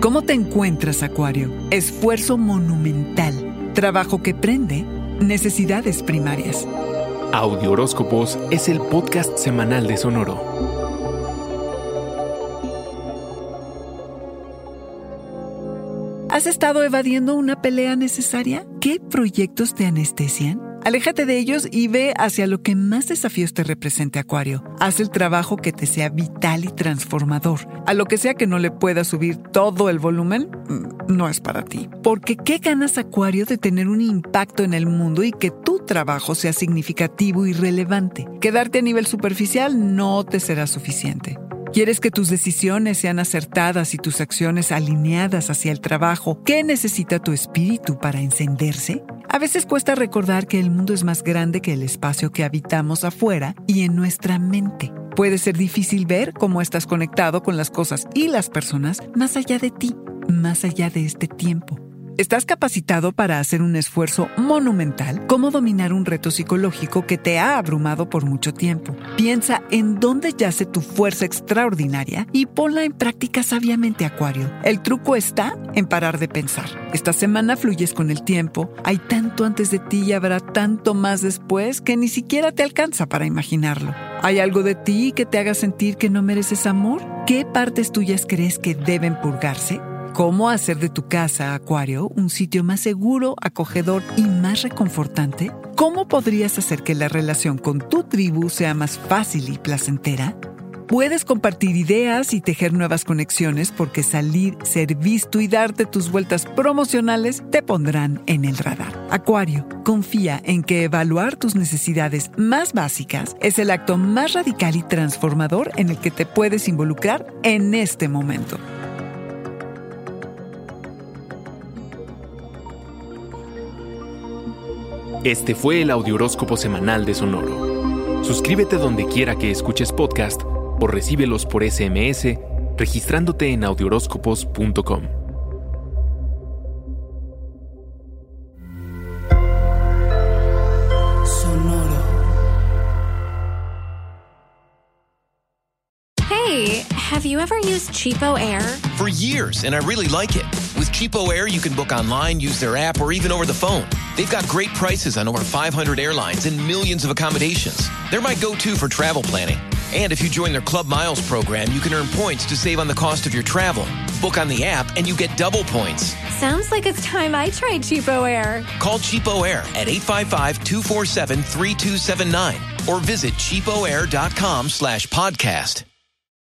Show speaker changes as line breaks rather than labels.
¿Cómo te encuentras, Acuario? Esfuerzo monumental. Trabajo que prende. Necesidades primarias.
Audio Horóscopos es el podcast semanal de Sonoro.
¿Has estado evadiendo una pelea necesaria? ¿Qué proyectos te anestesian? Aléjate de ellos y ve hacia lo que más desafíos te represente Acuario. Haz el trabajo que te sea vital y transformador. A lo que sea que no le puedas subir todo el volumen, mm, no es para ti. Porque ¿qué ganas Acuario de tener un impacto en el mundo y que tu trabajo sea significativo y relevante? Quedarte a nivel superficial no te será suficiente. ¿Quieres que tus decisiones sean acertadas y tus acciones alineadas hacia el trabajo? ¿Qué necesita tu espíritu para encenderse? A veces cuesta recordar que el mundo es más grande que el espacio que habitamos afuera y en nuestra mente. Puede ser difícil ver cómo estás conectado con las cosas y las personas más allá de ti, más allá de este tiempo. ¿Estás capacitado para hacer un esfuerzo monumental? ¿Cómo dominar un reto psicológico que te ha abrumado por mucho tiempo? Piensa en dónde yace tu fuerza extraordinaria y ponla en práctica sabiamente, Acuario. El truco está en parar de pensar. Esta semana fluyes con el tiempo, hay tanto antes de ti y habrá tanto más después que ni siquiera te alcanza para imaginarlo. ¿Hay algo de ti que te haga sentir que no mereces amor? ¿Qué partes tuyas crees que deben purgarse? ¿Cómo hacer de tu casa, Acuario, un sitio más seguro, acogedor y más reconfortante? ¿Cómo podrías hacer que la relación con tu tribu sea más fácil y placentera? Puedes compartir ideas y tejer nuevas conexiones porque salir, ser visto y darte tus vueltas promocionales te pondrán en el radar. Acuario, confía en que evaluar tus necesidades más básicas es el acto más radical y transformador en el que te puedes involucrar en este momento.
Este fue el Audioróscopo semanal de Sonoro. Suscríbete donde quiera que escuches podcast o recíbelos por SMS registrándote en audioróscopos.com.
Sonoro.
Hey, have you ever used Cheapo Air?
For years, and I really like it. Cheapo Air, you can book online, use their app, or even over the phone. They've got great prices on over 500 airlines and millions of accommodations. They're my go to for travel planning. And if you join their Club Miles program, you can earn points to save on the cost of your travel. Book on the app and you get double points.
Sounds like it's time I tried Cheapo Air.
Call Cheapo Air at 855-247-3279 or visit cheapoair.com slash podcast.